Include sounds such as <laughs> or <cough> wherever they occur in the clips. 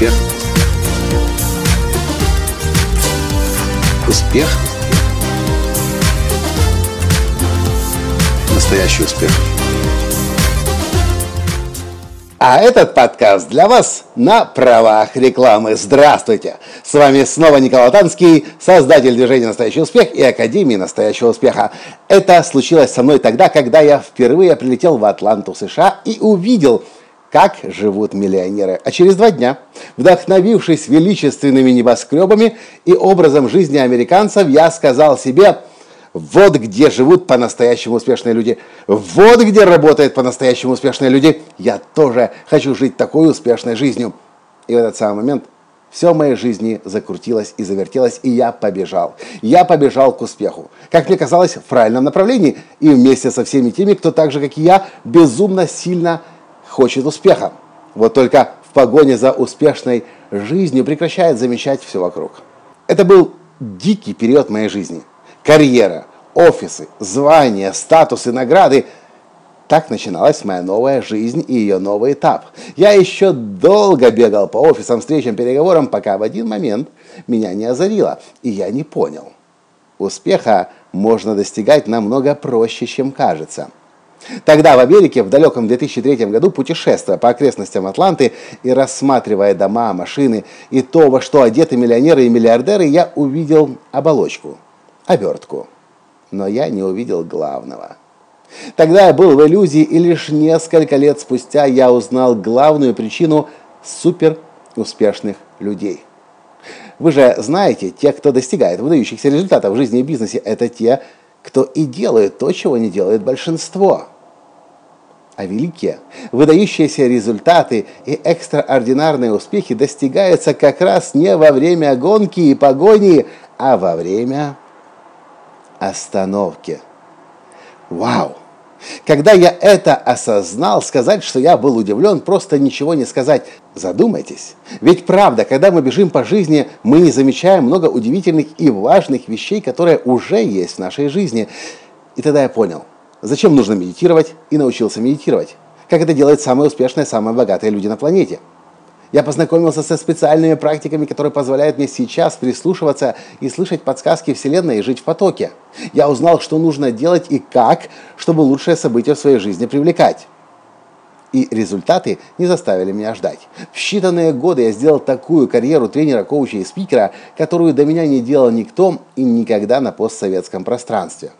Успех. Успех. Настоящий успех. А этот подкаст для вас на правах рекламы. Здравствуйте! С вами снова Николай Танский, создатель движения «Настоящий успех» и Академии «Настоящего успеха». Это случилось со мной тогда, когда я впервые прилетел в Атланту, США и увидел, как живут миллионеры. А через два дня, вдохновившись величественными небоскребами и образом жизни американцев, я сказал себе – вот где живут по-настоящему успешные люди. Вот где работают по-настоящему успешные люди. Я тоже хочу жить такой успешной жизнью. И в этот самый момент все в моей жизни закрутилось и завертелось, и я побежал. Я побежал к успеху. Как мне казалось, в правильном направлении. И вместе со всеми теми, кто так же, как и я, безумно сильно хочет успеха. Вот только в погоне за успешной жизнью прекращает замечать все вокруг. Это был дикий период моей жизни карьера, офисы, звания, статусы, награды. Так начиналась моя новая жизнь и ее новый этап. Я еще долго бегал по офисам, встречам, переговорам, пока в один момент меня не озарило, и я не понял. Успеха можно достигать намного проще, чем кажется. Тогда в Америке в далеком 2003 году, путешествуя по окрестностям Атланты и рассматривая дома, машины и то, во что одеты миллионеры и миллиардеры, я увидел оболочку – обертку. Но я не увидел главного. Тогда я был в иллюзии, и лишь несколько лет спустя я узнал главную причину супер успешных людей. Вы же знаете, те, кто достигает выдающихся результатов в жизни и бизнесе, это те, кто и делает то, чего не делает большинство. А великие, выдающиеся результаты и экстраординарные успехи достигаются как раз не во время гонки и погони, а во время остановке. Вау! Когда я это осознал, сказать, что я был удивлен, просто ничего не сказать. Задумайтесь. Ведь правда, когда мы бежим по жизни, мы не замечаем много удивительных и важных вещей, которые уже есть в нашей жизни. И тогда я понял, зачем нужно медитировать и научился медитировать. Как это делают самые успешные, самые богатые люди на планете – я познакомился со специальными практиками, которые позволяют мне сейчас прислушиваться и слышать подсказки Вселенной и жить в потоке. Я узнал, что нужно делать и как, чтобы лучшие события в своей жизни привлекать. И результаты не заставили меня ждать. В считанные годы я сделал такую карьеру тренера, коуча и спикера, которую до меня не делал никто и никогда на постсоветском пространстве.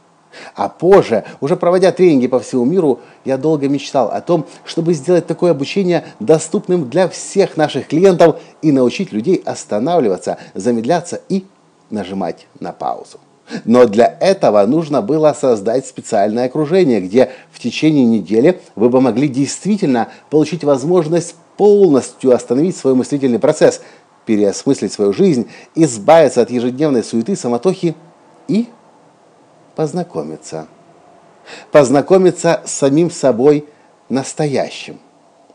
А позже, уже проводя тренинги по всему миру, я долго мечтал о том, чтобы сделать такое обучение доступным для всех наших клиентов и научить людей останавливаться, замедляться и нажимать на паузу. Но для этого нужно было создать специальное окружение, где в течение недели вы бы могли действительно получить возможность полностью остановить свой мыслительный процесс, переосмыслить свою жизнь, избавиться от ежедневной суеты, самотохи и познакомиться. Познакомиться с самим собой настоящим.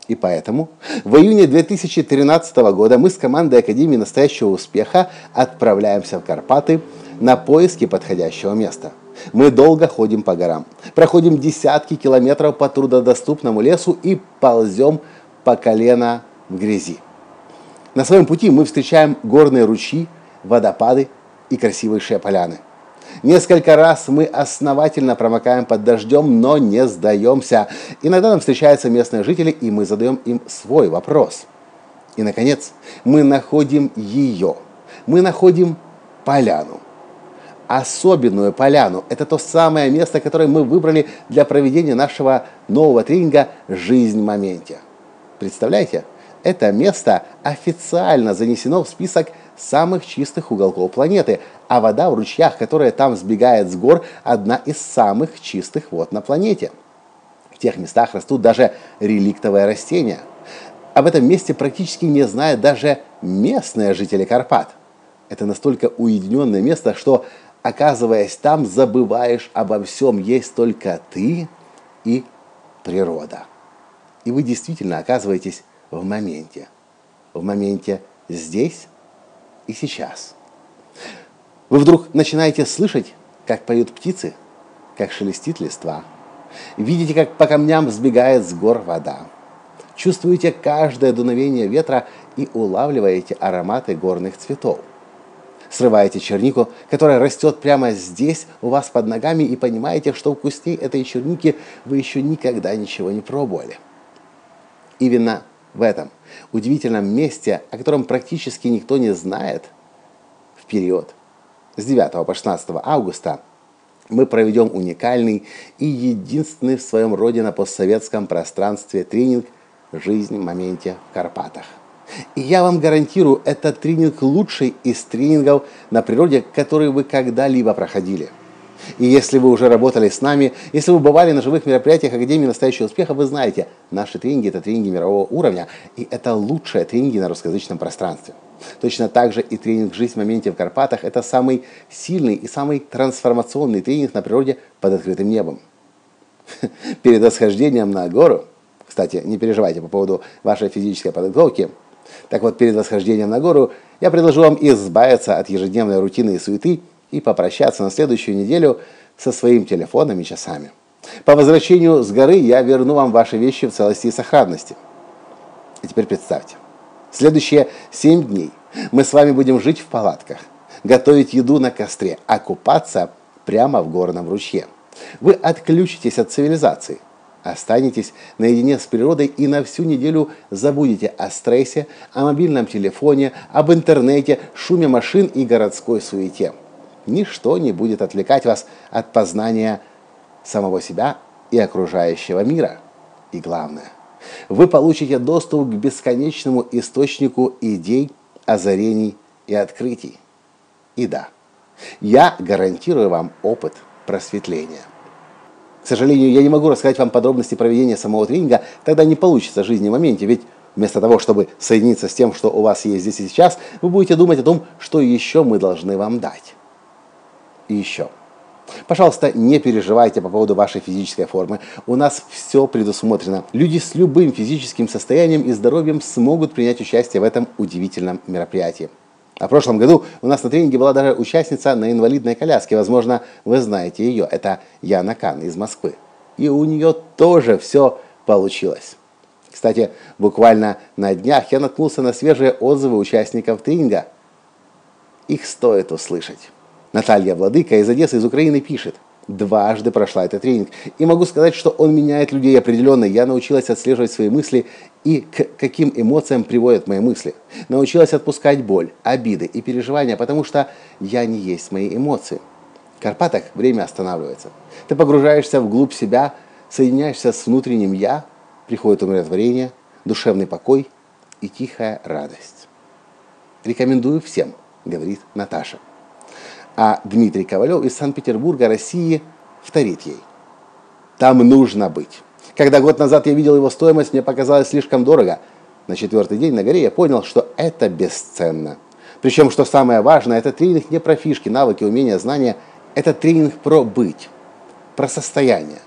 И поэтому в июне 2013 года мы с командой Академии настоящего успеха отправляемся в Карпаты на поиски подходящего места. Мы долго ходим по горам, проходим десятки километров по трудодоступному лесу и ползем по колено в грязи. На своем пути мы встречаем горные ручьи, водопады и красивые поляны. Несколько раз мы основательно промокаем под дождем, но не сдаемся. Иногда нам встречаются местные жители, и мы задаем им свой вопрос. И, наконец, мы находим ее. Мы находим поляну. Особенную поляну. Это то самое место, которое мы выбрали для проведения нашего нового тренинга «Жизнь в моменте». Представляете? Это место официально занесено в список самых чистых уголков планеты, а вода в ручьях, которая там сбегает с гор, одна из самых чистых вод на планете. В тех местах растут даже реликтовые растения. Об этом месте практически не знают даже местные жители Карпат. Это настолько уединенное место, что, оказываясь там, забываешь обо всем. Есть только ты и природа. И вы действительно оказываетесь в моменте. В моменте здесь и сейчас. Вы вдруг начинаете слышать, как поют птицы, как шелестит листва. Видите, как по камням взбегает с гор вода. чувствуете каждое дуновение ветра и улавливаете ароматы горных цветов. Срываете чернику, которая растет прямо здесь, у вас под ногами, и понимаете, что вкусней этой черники вы еще никогда ничего не пробовали. Именно в этом удивительном месте, о котором практически никто не знает, в период с 9 по 16 августа мы проведем уникальный и единственный в своем роде на постсоветском пространстве тренинг «Жизнь в моменте в Карпатах». И я вам гарантирую, это тренинг лучший из тренингов на природе, которые вы когда-либо проходили. И если вы уже работали с нами, если вы бывали на живых мероприятиях Академии настоящего успеха, вы знаете, наши тренинги – это тренинги мирового уровня, и это лучшие тренинги на русскоязычном пространстве. Точно так же и тренинг «Жизнь в моменте в Карпатах» – это самый сильный и самый трансформационный тренинг на природе под открытым небом. <laughs> Перед восхождением на гору, кстати, не переживайте по поводу вашей физической подготовки – так вот, перед восхождением на гору я предложу вам избавиться от ежедневной рутины и суеты и попрощаться на следующую неделю со своим телефоном и часами. По возвращению с горы я верну вам ваши вещи в целости и сохранности. И теперь представьте, следующие семь дней мы с вами будем жить в палатках, готовить еду на костре, а купаться прямо в горном ручье. Вы отключитесь от цивилизации, Останетесь наедине с природой и на всю неделю забудете о стрессе, о мобильном телефоне, об интернете, шуме машин и городской суете. Ничто не будет отвлекать вас от познания самого себя и окружающего мира. И главное, вы получите доступ к бесконечному источнику идей, озарений и открытий. И да, я гарантирую вам опыт просветления. К сожалению, я не могу рассказать вам подробности проведения самого тренинга, тогда не получится жизни в моменте, ведь вместо того, чтобы соединиться с тем, что у вас есть здесь и сейчас, вы будете думать о том, что еще мы должны вам дать. И еще. Пожалуйста, не переживайте по поводу вашей физической формы. У нас все предусмотрено. Люди с любым физическим состоянием и здоровьем смогут принять участие в этом удивительном мероприятии. А в прошлом году у нас на тренинге была даже участница на инвалидной коляске. Возможно, вы знаете ее. Это Яна Кан из Москвы. И у нее тоже все получилось. Кстати, буквально на днях я наткнулся на свежие отзывы участников тренинга. Их стоит услышать. Наталья Владыка из Одессы, из Украины пишет – дважды прошла этот тренинг. И могу сказать, что он меняет людей определенно. Я научилась отслеживать свои мысли и к каким эмоциям приводят мои мысли. Научилась отпускать боль, обиды и переживания, потому что я не есть мои эмоции. В Карпатах время останавливается. Ты погружаешься вглубь себя, соединяешься с внутренним «я», приходит умиротворение, душевный покой и тихая радость. Рекомендую всем, говорит Наташа а Дмитрий Ковалев из Санкт-Петербурга, России, вторит ей. Там нужно быть. Когда год назад я видел его стоимость, мне показалось слишком дорого. На четвертый день на горе я понял, что это бесценно. Причем, что самое важное, это тренинг не про фишки, навыки, умения, знания. Это тренинг про быть, про состояние.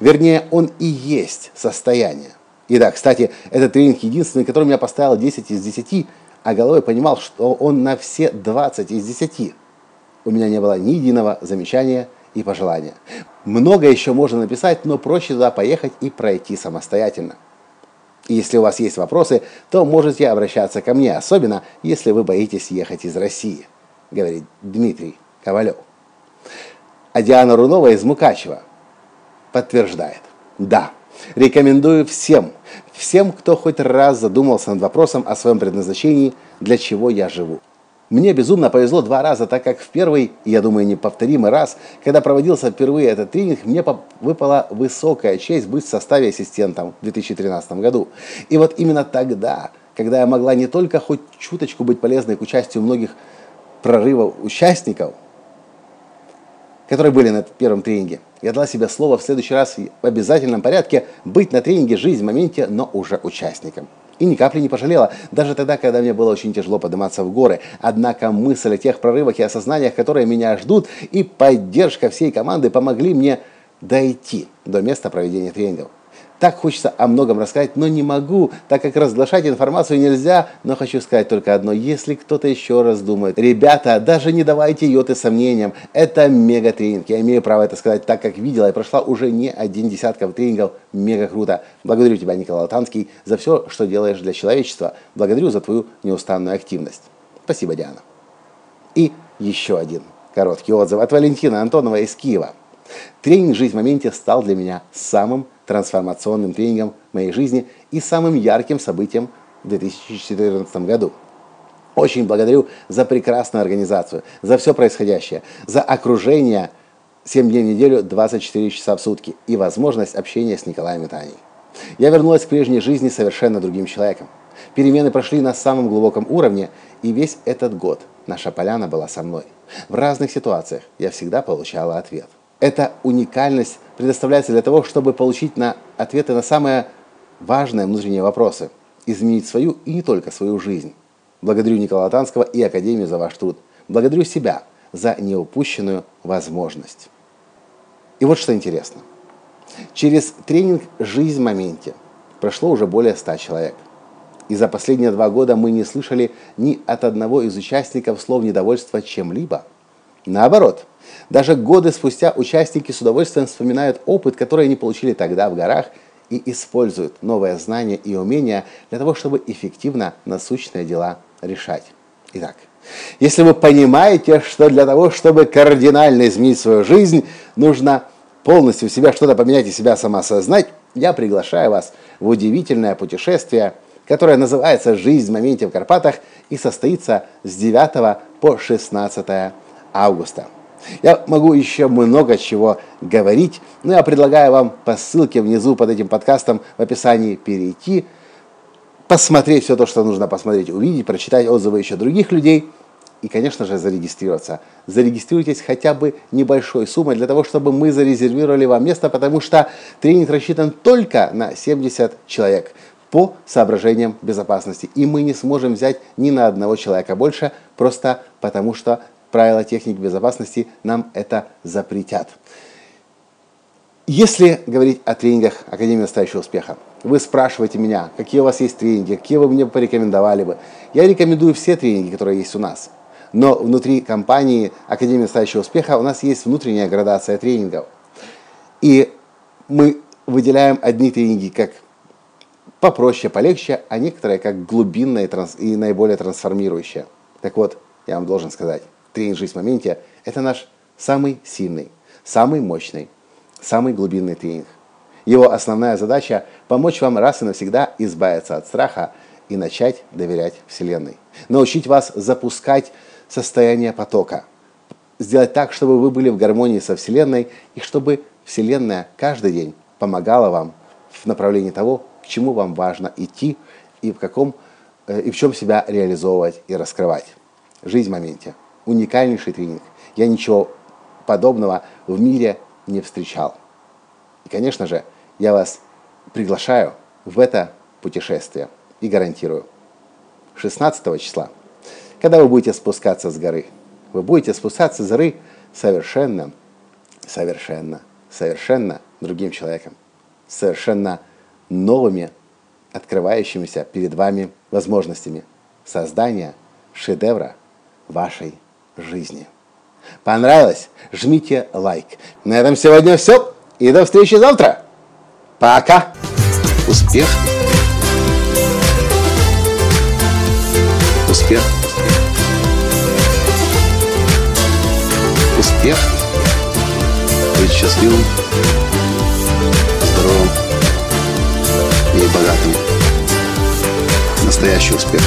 Вернее, он и есть состояние. И да, кстати, этот тренинг единственный, который меня поставил 10 из 10, а головой понимал, что он на все 20 из 10 у меня не было ни единого замечания и пожелания. Много еще можно написать, но проще туда поехать и пройти самостоятельно. И если у вас есть вопросы, то можете обращаться ко мне, особенно если вы боитесь ехать из России, говорит Дмитрий Ковалев. А Диана Рунова из Мукачева подтверждает. Да, рекомендую всем, всем, кто хоть раз задумался над вопросом о своем предназначении, для чего я живу. Мне безумно повезло два раза, так как в первый, я думаю, неповторимый раз, когда проводился впервые этот тренинг, мне выпала высокая честь быть в составе ассистентом в 2013 году. И вот именно тогда, когда я могла не только хоть чуточку быть полезной к участию многих прорывов участников, которые были на первом тренинге, я дала себе слово в следующий раз в обязательном порядке быть на тренинге «Жизнь в моменте», но уже участником. И ни капли не пожалела, даже тогда, когда мне было очень тяжело подниматься в горы. Однако мысль о тех прорывах и осознаниях, которые меня ждут, и поддержка всей команды помогли мне дойти до места проведения тренингов. Так хочется о многом рассказать, но не могу, так как разглашать информацию нельзя, но хочу сказать только одно. Если кто-то еще раз думает, ребята, даже не давайте йоты сомнениям, это мега-тренинг. Я имею право это сказать, так как видела и прошла уже не один десятков тренингов. Мега круто. Благодарю тебя, Николай Латанский, за все, что делаешь для человечества. Благодарю за твою неустанную активность. Спасибо, Диана. И еще один короткий отзыв от Валентина Антонова из Киева. Тренинг «Жизнь в моменте» стал для меня самым трансформационным тренингом моей жизни и самым ярким событием в 2014 году. Очень благодарю за прекрасную организацию, за все происходящее, за окружение 7 дней в неделю, 24 часа в сутки и возможность общения с Николаем и. Я вернулась к прежней жизни совершенно другим человеком. Перемены прошли на самом глубоком уровне, и весь этот год наша поляна была со мной. В разных ситуациях я всегда получала ответ. Эта уникальность предоставляется для того, чтобы получить на ответы на самые важные внутренние вопросы, изменить свою и не только свою жизнь. Благодарю Николая Танского и Академию за ваш труд. Благодарю себя за неупущенную возможность. И вот что интересно. Через тренинг «Жизнь в моменте» прошло уже более 100 человек. И за последние два года мы не слышали ни от одного из участников слов недовольства чем-либо. Наоборот, даже годы спустя участники с удовольствием вспоминают опыт, который они получили тогда в горах, и используют новые знания и умения для того, чтобы эффективно насущные дела решать. Итак, если вы понимаете, что для того, чтобы кардинально изменить свою жизнь, нужно полностью в себя что-то поменять и себя самоосознать, я приглашаю вас в удивительное путешествие, которое называется «Жизнь в моменте в Карпатах» и состоится с 9 по 16 августа. Я могу еще много чего говорить, но я предлагаю вам по ссылке внизу под этим подкастом в описании перейти, посмотреть все то, что нужно посмотреть, увидеть, прочитать отзывы еще других людей и, конечно же, зарегистрироваться. Зарегистрируйтесь хотя бы небольшой суммой для того, чтобы мы зарезервировали вам место, потому что тренинг рассчитан только на 70 человек по соображениям безопасности. И мы не сможем взять ни на одного человека больше, просто потому что правила техники безопасности нам это запретят. Если говорить о тренингах Академии настоящего успеха, вы спрашиваете меня, какие у вас есть тренинги, какие вы мне порекомендовали бы. Я рекомендую все тренинги, которые есть у нас. Но внутри компании Академии настоящего успеха у нас есть внутренняя градация тренингов. И мы выделяем одни тренинги как попроще, полегче, а некоторые как глубинные и наиболее трансформирующие. Так вот, я вам должен сказать, тренинг «Жизнь в моменте» – это наш самый сильный, самый мощный, самый глубинный тренинг. Его основная задача – помочь вам раз и навсегда избавиться от страха и начать доверять Вселенной. Научить вас запускать состояние потока. Сделать так, чтобы вы были в гармонии со Вселенной и чтобы Вселенная каждый день помогала вам в направлении того, к чему вам важно идти и в, каком, э, и в чем себя реализовывать и раскрывать. Жизнь в моменте – уникальнейший тренинг. Я ничего подобного в мире не встречал. И, конечно же, я вас приглашаю в это путешествие и гарантирую. 16 числа, когда вы будете спускаться с горы, вы будете спускаться с горы совершенно, совершенно, совершенно другим человеком, совершенно новыми, открывающимися перед вами возможностями создания шедевра вашей жизни. Понравилось? Жмите лайк. На этом сегодня все. И до встречи завтра. Пока. Успех. Успех. Успех. Быть счастливым, здоровым и богатым. Настоящий успех.